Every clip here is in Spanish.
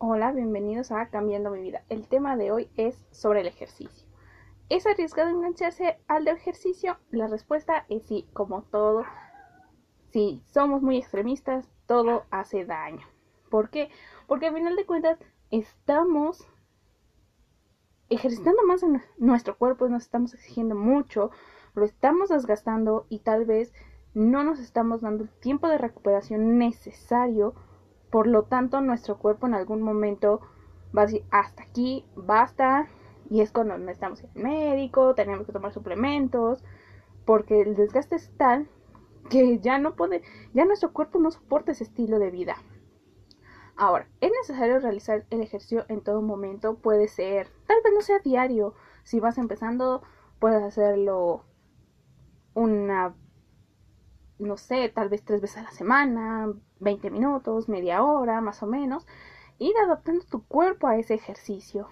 Hola, bienvenidos a Cambiando mi vida. El tema de hoy es sobre el ejercicio. ¿Es arriesgado engancharse al ejercicio? La respuesta es sí, como todo. Si somos muy extremistas, todo hace daño. ¿Por qué? Porque al final de cuentas estamos ejercitando más en nuestro cuerpo, nos estamos exigiendo mucho, lo estamos desgastando y tal vez no nos estamos dando el tiempo de recuperación necesario por lo tanto, nuestro cuerpo en algún momento va a decir, hasta aquí, basta. Y es cuando necesitamos ir al médico, tenemos que tomar suplementos, porque el desgaste es tal que ya no puede, ya nuestro cuerpo no soporta ese estilo de vida. Ahora, ¿es necesario realizar el ejercicio en todo momento? Puede ser, tal vez no sea diario. Si vas empezando, puedes hacerlo una no sé, tal vez tres veces a la semana, 20 minutos, media hora, más o menos, ir adaptando tu cuerpo a ese ejercicio.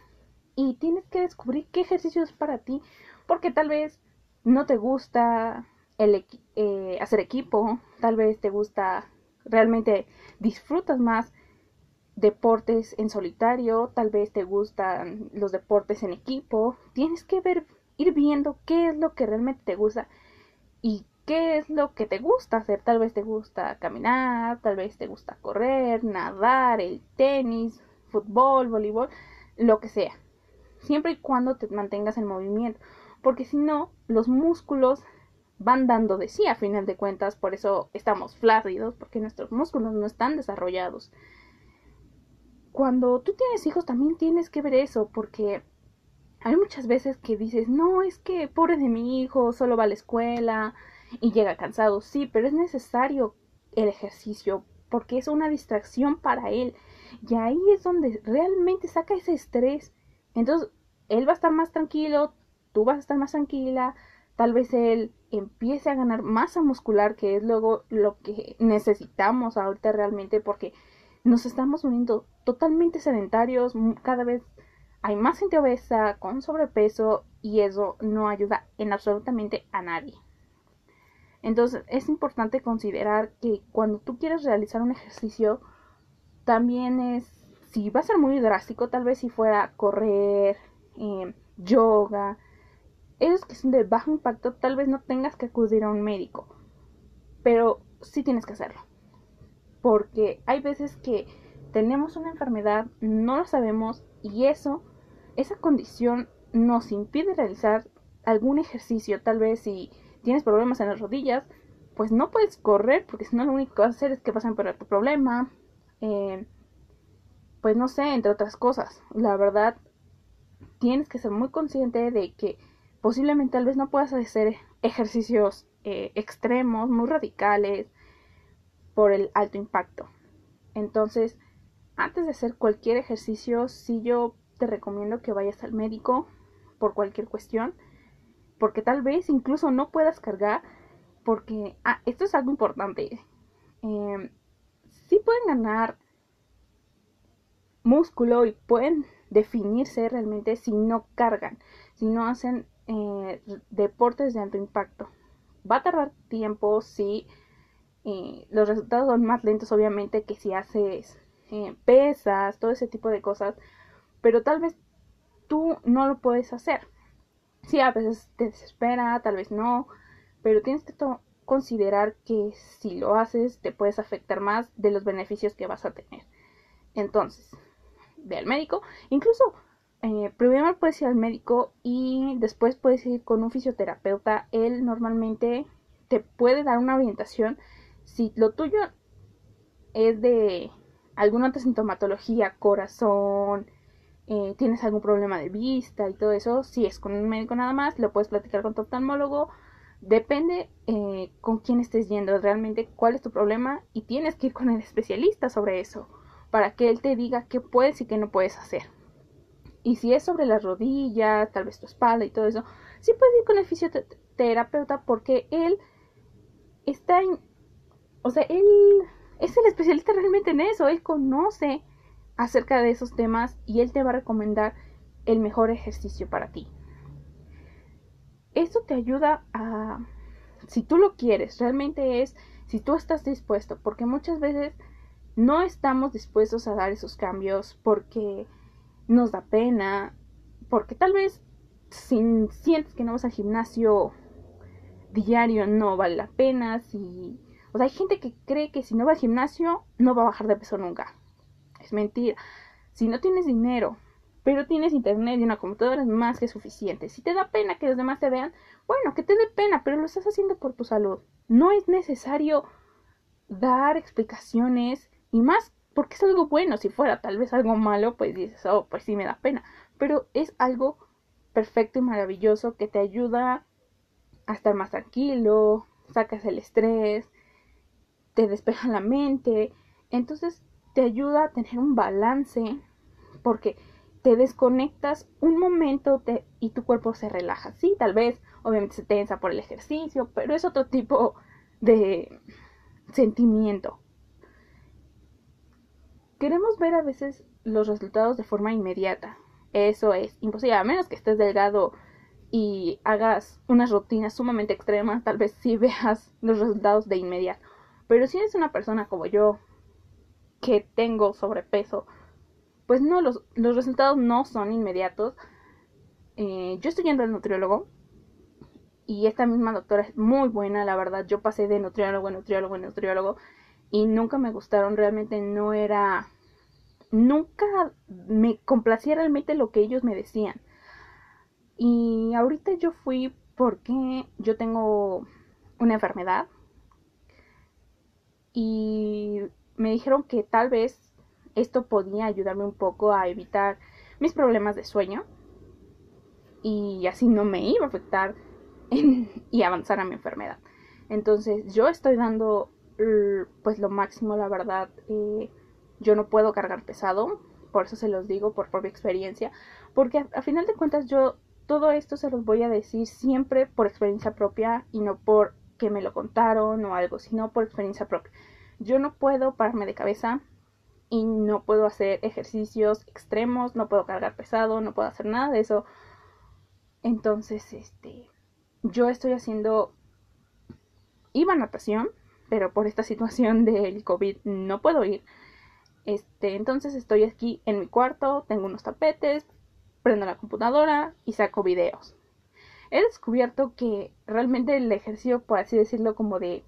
Y tienes que descubrir qué ejercicio es para ti, porque tal vez no te gusta el, eh, hacer equipo, tal vez te gusta, realmente disfrutas más deportes en solitario, tal vez te gustan los deportes en equipo. Tienes que ver, ir viendo qué es lo que realmente te gusta y qué es lo que te gusta hacer. Tal vez te gusta caminar, tal vez te gusta correr, nadar, el tenis, fútbol, voleibol, lo que sea. Siempre y cuando te mantengas en movimiento. Porque si no, los músculos van dando de sí a final de cuentas. Por eso estamos flácidos, porque nuestros músculos no están desarrollados. Cuando tú tienes hijos también tienes que ver eso, porque hay muchas veces que dices, no, es que pobre de mi hijo, solo va a la escuela, y llega cansado, sí, pero es necesario el ejercicio porque es una distracción para él. Y ahí es donde realmente saca ese estrés. Entonces, él va a estar más tranquilo, tú vas a estar más tranquila, tal vez él empiece a ganar masa muscular, que es luego lo que necesitamos ahorita realmente porque nos estamos uniendo totalmente sedentarios, cada vez hay más gente obesa con sobrepeso y eso no ayuda en absolutamente a nadie. Entonces es importante considerar que cuando tú quieres realizar un ejercicio, también es, si va a ser muy drástico, tal vez si fuera correr, eh, yoga, esos que son de bajo impacto, tal vez no tengas que acudir a un médico, pero sí tienes que hacerlo. Porque hay veces que tenemos una enfermedad, no lo sabemos y eso, esa condición nos impide realizar algún ejercicio, tal vez si tienes problemas en las rodillas, pues no puedes correr porque si no lo único que vas a hacer es que vas a empeorar tu problema. Eh, pues no sé, entre otras cosas. La verdad, tienes que ser muy consciente de que posiblemente tal vez no puedas hacer ejercicios eh, extremos, muy radicales, por el alto impacto. Entonces, antes de hacer cualquier ejercicio, sí yo te recomiendo que vayas al médico por cualquier cuestión porque tal vez incluso no puedas cargar, porque, ah, esto es algo importante, eh, sí pueden ganar músculo y pueden definirse realmente si no cargan, si no hacen eh, deportes de alto impacto. Va a tardar tiempo, sí. Eh, los resultados son más lentos, obviamente, que si haces eh, pesas, todo ese tipo de cosas. Pero tal vez tú no lo puedes hacer. Sí, a veces te desespera, tal vez no, pero tienes que considerar que si lo haces te puedes afectar más de los beneficios que vas a tener. Entonces, ve al médico, incluso eh, primero puedes ir al médico y después puedes ir con un fisioterapeuta. Él normalmente te puede dar una orientación si lo tuyo es de alguna otra sintomatología, corazón, eh, tienes algún problema de vista y todo eso, si es con un médico nada más, lo puedes platicar con tu oftalmólogo. Depende eh, con quién estés yendo, realmente cuál es tu problema y tienes que ir con el especialista sobre eso para que él te diga qué puedes y qué no puedes hacer. Y si es sobre las rodillas, tal vez tu espalda y todo eso, sí puedes ir con el fisioterapeuta porque él está en... O sea, él es el especialista realmente en eso, él conoce acerca de esos temas y él te va a recomendar el mejor ejercicio para ti. Esto te ayuda a, si tú lo quieres, realmente es si tú estás dispuesto, porque muchas veces no estamos dispuestos a dar esos cambios porque nos da pena, porque tal vez si sientes que no vas al gimnasio diario no vale la pena, si... O sea, hay gente que cree que si no va al gimnasio no va a bajar de peso nunca. Es mentira. Si no tienes dinero, pero tienes internet y una computadora es más que suficiente. Si te da pena que los demás te vean, bueno, que te dé pena, pero lo estás haciendo por tu salud. No es necesario dar explicaciones y más porque es algo bueno. Si fuera tal vez algo malo, pues dices, oh, pues sí me da pena. Pero es algo perfecto y maravilloso que te ayuda a estar más tranquilo, sacas el estrés, te despeja la mente. Entonces te ayuda a tener un balance porque te desconectas un momento y tu cuerpo se relaja. Sí, tal vez, obviamente se tensa por el ejercicio, pero es otro tipo de sentimiento. Queremos ver a veces los resultados de forma inmediata. Eso es imposible, a menos que estés delgado y hagas unas rutinas sumamente extremas, tal vez sí veas los resultados de inmediato. Pero si eres una persona como yo, que tengo sobrepeso, pues no, los, resultados no son inmediatos. Eh, yo estoy yendo al nutriólogo y esta misma doctora es muy buena, la verdad. Yo pasé de nutriólogo a nutriólogo a nutriólogo y nunca me gustaron, realmente no era, nunca me complacía realmente lo que ellos me decían. Y ahorita yo fui porque yo tengo una enfermedad y me dijeron que tal vez esto podía ayudarme un poco a evitar mis problemas de sueño y así no me iba a afectar y avanzar a mi enfermedad. Entonces yo estoy dando pues lo máximo, la verdad. Eh, yo no puedo cargar pesado, por eso se los digo por propia experiencia, porque a, final de cuentas yo todo esto se los voy a decir siempre por experiencia propia y no por que me lo contaron o algo, sino por experiencia propia. Yo no puedo pararme de cabeza y no puedo hacer ejercicios extremos, no puedo cargar pesado, no puedo hacer nada de eso. Entonces, este, yo estoy haciendo, iba a natación, pero por esta situación del COVID no puedo ir. Este, entonces estoy aquí en mi cuarto, tengo unos tapetes, prendo la computadora y saco videos. He descubierto que realmente el ejercicio, por así decirlo, como de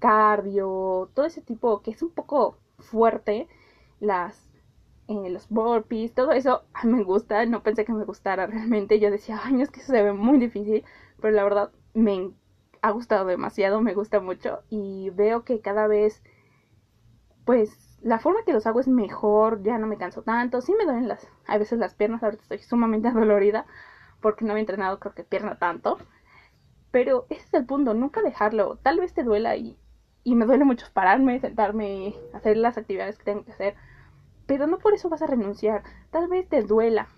cardio, todo ese tipo que es un poco fuerte, las eh, los burpees, todo eso me gusta, no pensé que me gustara realmente, yo decía, ay, es que eso se ve muy difícil, pero la verdad me ha gustado demasiado, me gusta mucho y veo que cada vez, pues, la forma que los hago es mejor, ya no me canso tanto, sí me duelen las, a veces las piernas, ahorita estoy sumamente adolorida porque no había entrenado creo que pierna tanto, pero ese es el punto, nunca dejarlo, tal vez te duela y, y me duele mucho pararme, sentarme, hacer las actividades que tengo que hacer, pero no por eso vas a renunciar. Tal vez te duela,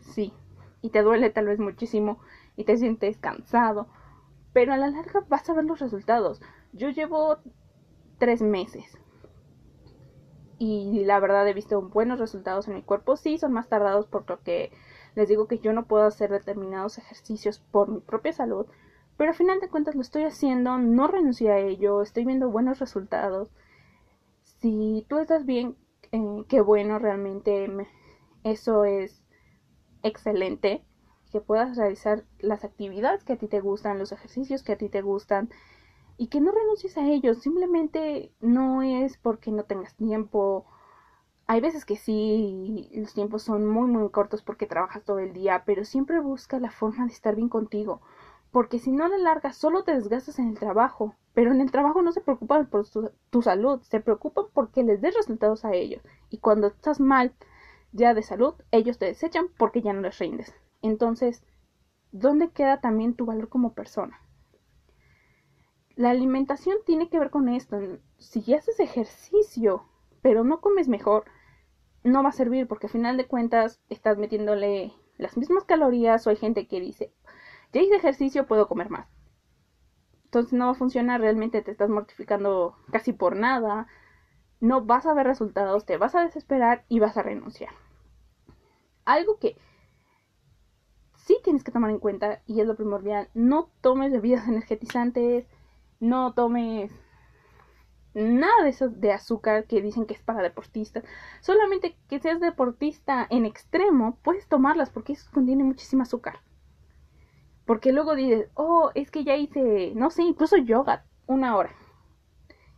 sí, y te duele tal vez muchísimo y te sientes cansado, pero a la larga vas a ver los resultados. Yo llevo tres meses y la verdad he visto buenos resultados en mi cuerpo. Sí, son más tardados por lo que les digo que yo no puedo hacer determinados ejercicios por mi propia salud, pero al final de cuentas lo estoy haciendo, no renuncié a ello, estoy viendo buenos resultados. Si tú estás bien, eh, qué bueno, realmente eso es excelente, que puedas realizar las actividades que a ti te gustan, los ejercicios que a ti te gustan y que no renuncies a ellos, simplemente no es porque no tengas tiempo. Hay veces que sí, los tiempos son muy muy cortos porque trabajas todo el día, pero siempre busca la forma de estar bien contigo, porque si no la larga solo te desgastas en el trabajo, pero en el trabajo no se preocupan por tu, salud, se preocupan porque les des resultados a ellos. Y cuando estás mal ya de salud, ellos te desechan porque ya no les rindes. Entonces, ¿dónde queda también tu valor como persona? La alimentación tiene que ver con esto. Si haces ejercicio, pero no comes mejor, no va a servir porque al final de cuentas estás metiéndole las mismas calorías o hay gente que dice, ya hice ejercicio, puedo comer más. Entonces no va a funcionar, realmente te estás mortificando casi por nada, no vas a ver resultados, te vas a desesperar y vas a renunciar. Algo que sí tienes que tomar en cuenta y es lo primordial, no tomes bebidas energetizantes, no tomes nada de eso de azúcar que dicen que es para deportistas. Solamente que seas deportista en extremo, puedes tomarlas porque eso contiene muchísimo azúcar. Porque luego dices, oh, es que ya hice, no sé, incluso yoga, una hora.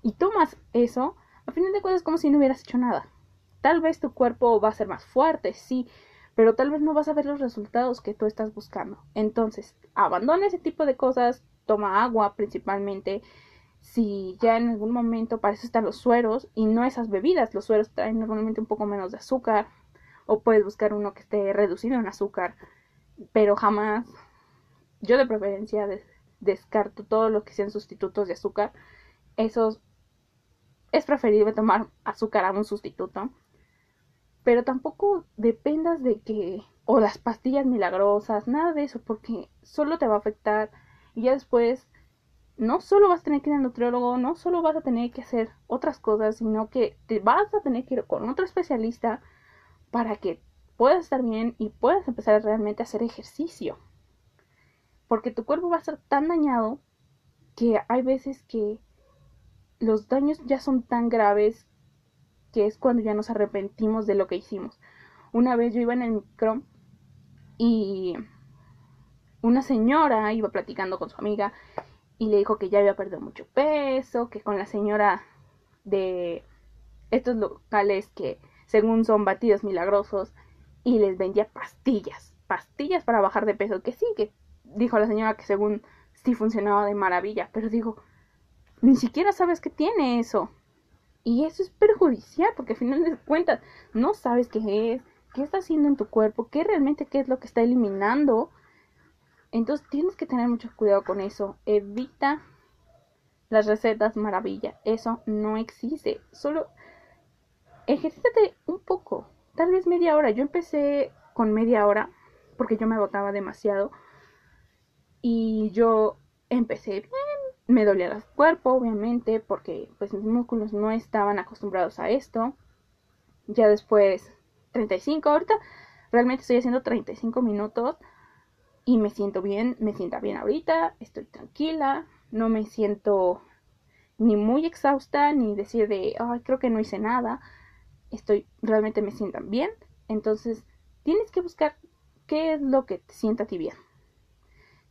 Y tomas eso, a final de cuentas es como si no hubieras hecho nada. Tal vez tu cuerpo va a ser más fuerte, sí, pero tal vez no vas a ver los resultados que tú estás buscando. Entonces, abandona ese tipo de cosas, toma agua principalmente. Si ya en algún momento para eso están los sueros y no esas bebidas, los sueros traen normalmente un poco menos de azúcar o puedes buscar uno que esté reducido en azúcar, pero jamás, yo de preferencia descarto todo lo que sean sustitutos de azúcar. Esos es preferible tomar azúcar a un sustituto pero tampoco dependas de que o las pastillas milagrosas, nada de eso, porque solo te va a afectar y ya después no solo vas a tener que ir al nutriólogo, no solo vas a tener que hacer otras cosas, sino que te vas a tener que ir con otro especialista para que puedas estar bien y puedas empezar realmente a hacer ejercicio. Porque tu cuerpo va a estar tan dañado que hay veces que los daños ya son tan graves que es cuando ya nos arrepentimos de lo que hicimos. Una vez yo iba en el micro y una señora iba platicando con su amiga y le dijo que ya había perdido mucho peso, que con la señora de estos locales que según son batidos milagrosos y les vendía pastillas, pastillas para bajar de peso, que sí, que dijo la señora que según sí funcionaba de maravilla, pero digo, ni siquiera sabes que tiene eso. Y eso es perjudicial porque al final de cuentas no sabes qué es, qué está haciendo en tu cuerpo, qué realmente qué es lo que está eliminando. Entonces tienes que tener mucho cuidado con eso. Evita las recetas maravilla. Eso no existe. Solo ejercítate un poco. Tal vez media hora. Yo empecé con media hora porque yo me agotaba demasiado. Y yo empecé bien me dolía el cuerpo, obviamente, porque pues mis músculos no estaban acostumbrados a esto. Ya después 35, ahorita realmente estoy haciendo 35 minutos y me siento bien, me sienta bien ahorita, estoy tranquila, no me siento ni muy exhausta ni decir de, ay, creo que no hice nada. Estoy realmente me sientan bien, entonces tienes que buscar qué es lo que te sienta a ti bien.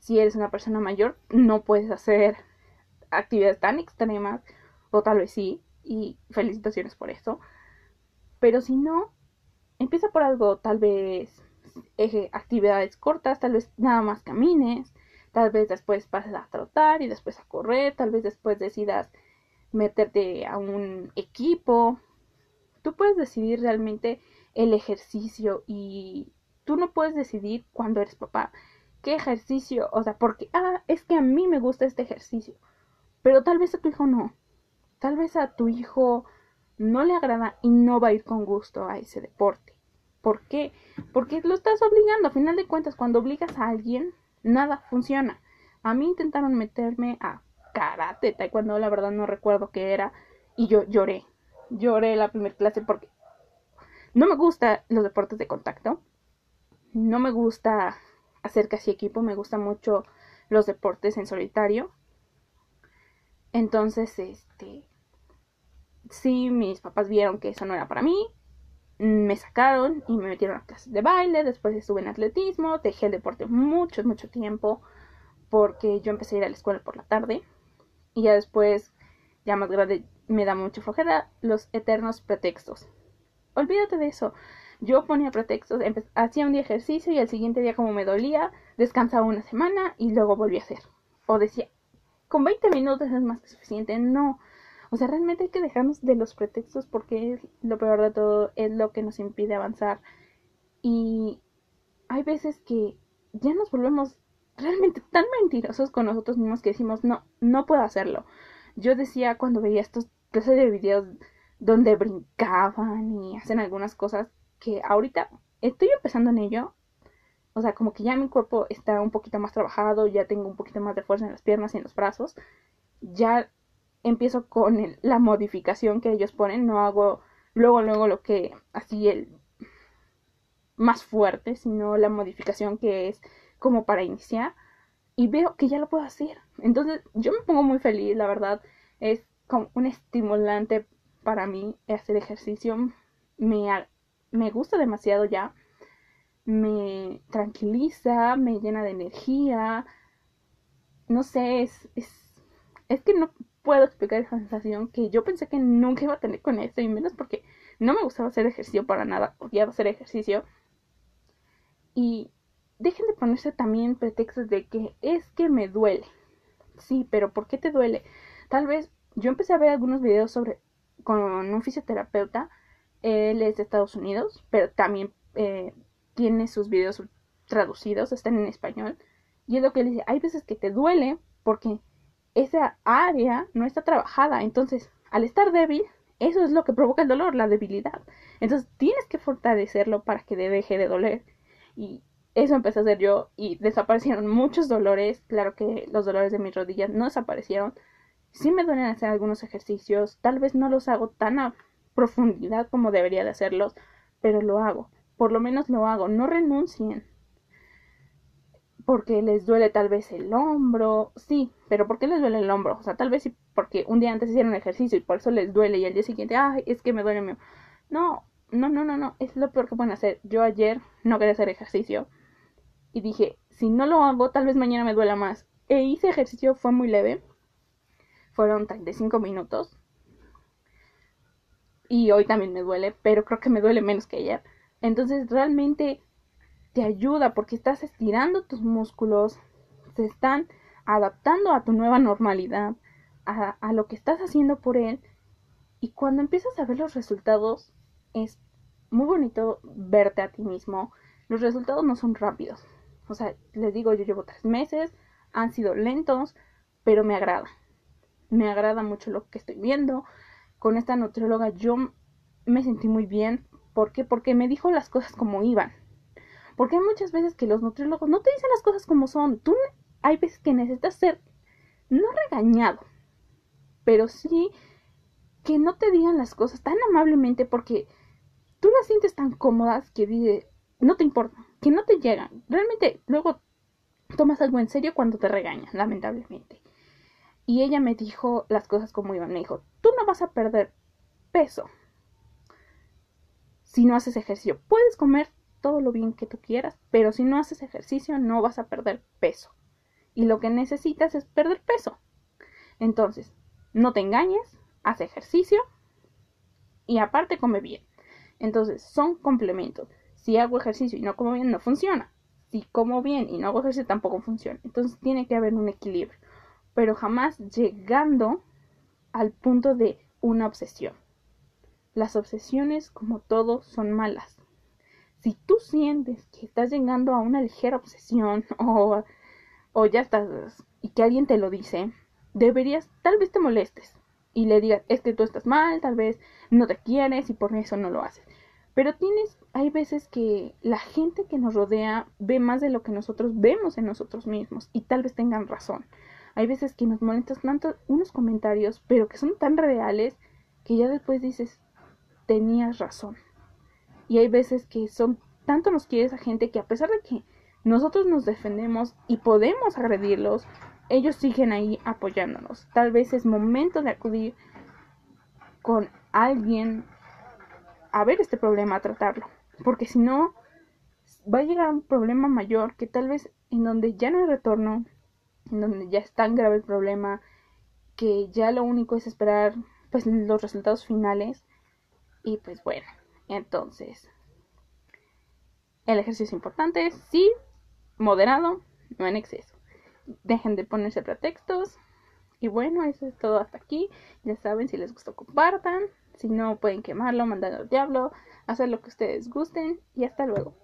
Si eres una persona mayor, no puedes hacer actividades tan extremas, o tal vez sí, y felicitaciones por eso. Pero si no, empieza por algo, tal vez actividades cortas, tal vez nada más camines, tal vez después pases a trotar y después a correr, tal vez después decidas meterte a un equipo. Tú puedes decidir realmente el ejercicio y tú no puedes decidir cuando eres papá qué ejercicio, o sea, porque, ah, es que a mí me gusta este ejercicio. Pero tal vez a tu hijo no. Tal vez a tu hijo no le agrada y no va a ir con gusto a ese deporte. ¿Por qué? Porque lo estás obligando. A final de cuentas, cuando obligas a alguien, nada funciona. A mí intentaron meterme a karate, taekwondo, la verdad no recuerdo qué era. Y yo lloré. Lloré la primera clase porque no me gustan los deportes de contacto. No me gusta hacer casi equipo. Me gustan mucho los deportes en solitario. Entonces, este, sí, mis papás vieron que eso no era para mí, me sacaron y me metieron a clases de baile, después estuve en atletismo, dejé el deporte mucho, mucho tiempo, porque yo empecé a ir a la escuela por la tarde, y ya después, ya más grande, me da mucha flojera los eternos pretextos. Olvídate de eso. Yo ponía pretextos, hacía un día ejercicio y al siguiente día como me dolía, descansaba una semana y luego volví a hacer. O decía, con 20 minutos es más que suficiente. No. O sea, realmente hay que dejarnos de los pretextos porque lo peor de todo es lo que nos impide avanzar. Y hay veces que ya nos volvemos realmente tan mentirosos con nosotros mismos que decimos, no, no puedo hacerlo. Yo decía cuando veía estos clases de videos donde brincaban y hacen algunas cosas que ahorita estoy empezando en ello, o sea, como que ya mi cuerpo está un poquito más trabajado, ya tengo un poquito más de fuerza en las piernas y en los brazos. Ya empiezo con la modificación que ellos ponen, no hago luego, luego lo que así el más fuerte, sino la modificación que es como para iniciar y veo que ya lo puedo hacer. Entonces yo me pongo muy feliz, la verdad. Es como un estimulante para mí hacer ejercicio. Me, me gusta demasiado ya. Me tranquiliza, me llena de energía. No sé, es, es, es que no puedo explicar esa sensación que yo pensé que nunca iba a tener con esto y menos porque no me gustaba hacer ejercicio para nada, odiaba hacer ejercicio. Y dejen de ponerse también pretextos de que es que me duele. Sí, pero ¿por qué te duele? Tal vez yo empecé a ver algunos videos sobre con un fisioterapeuta. Él es de Estados Unidos, pero también eh, tiene sus videos traducidos, están en español. Y es lo que él dice, hay veces que te duele porque esa área no está trabajada. Entonces, al estar débil, eso es lo que provoca el dolor, la debilidad. Entonces, tienes que fortalecerlo para que deje de doler. Y eso empecé a hacer yo y desaparecieron muchos dolores. Claro que los dolores de mis rodillas no desaparecieron. Sí me duelen hacer algunos ejercicios. Tal vez no los hago tan profundidad como debería de hacerlos, pero lo hago. Por lo menos lo hago. No renuncien porque les duele tal vez el hombro, sí, pero ¿por qué les duele el hombro? O sea, tal vez porque un día antes hicieron ejercicio y por eso les duele y al día siguiente, ay, es que me duele. No, no, no, no, no, es lo peor que pueden hacer. Yo ayer no quería hacer ejercicio y dije, si no lo hago, tal vez mañana me duela más. E hice ejercicio, fue muy leve, fueron 35 minutos. Y hoy también me duele, pero creo que me duele menos que ayer. Entonces realmente te ayuda porque estás estirando tus músculos, se están adaptando a tu nueva normalidad, a, lo que estás haciendo por él. Y cuando empiezas a ver los resultados, es muy bonito verte a ti mismo. Los resultados no son rápidos. O sea, les digo, yo llevo tres meses, han sido lentos, pero me agrada. Me agrada mucho lo que estoy viendo. Con esta nutrióloga yo me sentí muy bien. ¿Por qué? Porque me dijo las cosas como iban. Porque hay muchas veces que los nutriólogos no te dicen las cosas como son. Tú hay veces que necesitas ser, no regañado, pero sí que no te digan las cosas tan amablemente porque tú las sientes tan cómodas que dice, no te importa, que no te llegan. Realmente luego tomas algo en serio cuando te regañan, lamentablemente. Y ella me dijo las cosas como iban. Me dijo, tú no vas a perder peso si no haces ejercicio. Puedes comer todo lo bien que tú quieras, pero si no haces ejercicio no vas a perder peso. Y lo que necesitas es perder peso. Entonces, no te engañes, haz ejercicio y aparte come bien. Entonces, son complementos. Si hago ejercicio y no como bien, no funciona. Si como bien y no hago ejercicio, tampoco funciona. Entonces, tiene que haber un equilibrio. Pero jamás llegando al punto de una obsesión. Las obsesiones, como todo, son malas si tú sientes que estás llegando a una ligera obsesión o, ya estás y que alguien te lo dice, deberías, tal vez te molestes y le digas, es que tú estás mal, tal vez no te quieres y por eso no lo haces. Pero tienes, hay veces que la gente que nos rodea ve más de lo que nosotros vemos en nosotros mismos y tal vez tengan razón. Hay veces que nos molestan tanto unos comentarios, pero que son tan reales que ya después dices, tenías razón. Y hay veces que son tanto nos quiere esa gente que a pesar de que nosotros nos defendemos y podemos agredirlos, ellos siguen ahí apoyándonos. Tal vez es momento de acudir con alguien a ver este problema, a tratarlo. Porque si no, va a llegar un problema mayor que tal vez en donde ya no hay retorno, en donde ya es tan grave el problema, que ya lo único es esperar pues los resultados finales. Y pues bueno, entonces, el ejercicio es importante, sí, moderado, no en exceso. Dejen de ponerse pretextos. Y bueno, eso es todo hasta aquí. Ya saben, si les gustó, compartan. Si no, pueden quemarlo, mandarlo al diablo, hacer lo que ustedes gusten. Y hasta luego.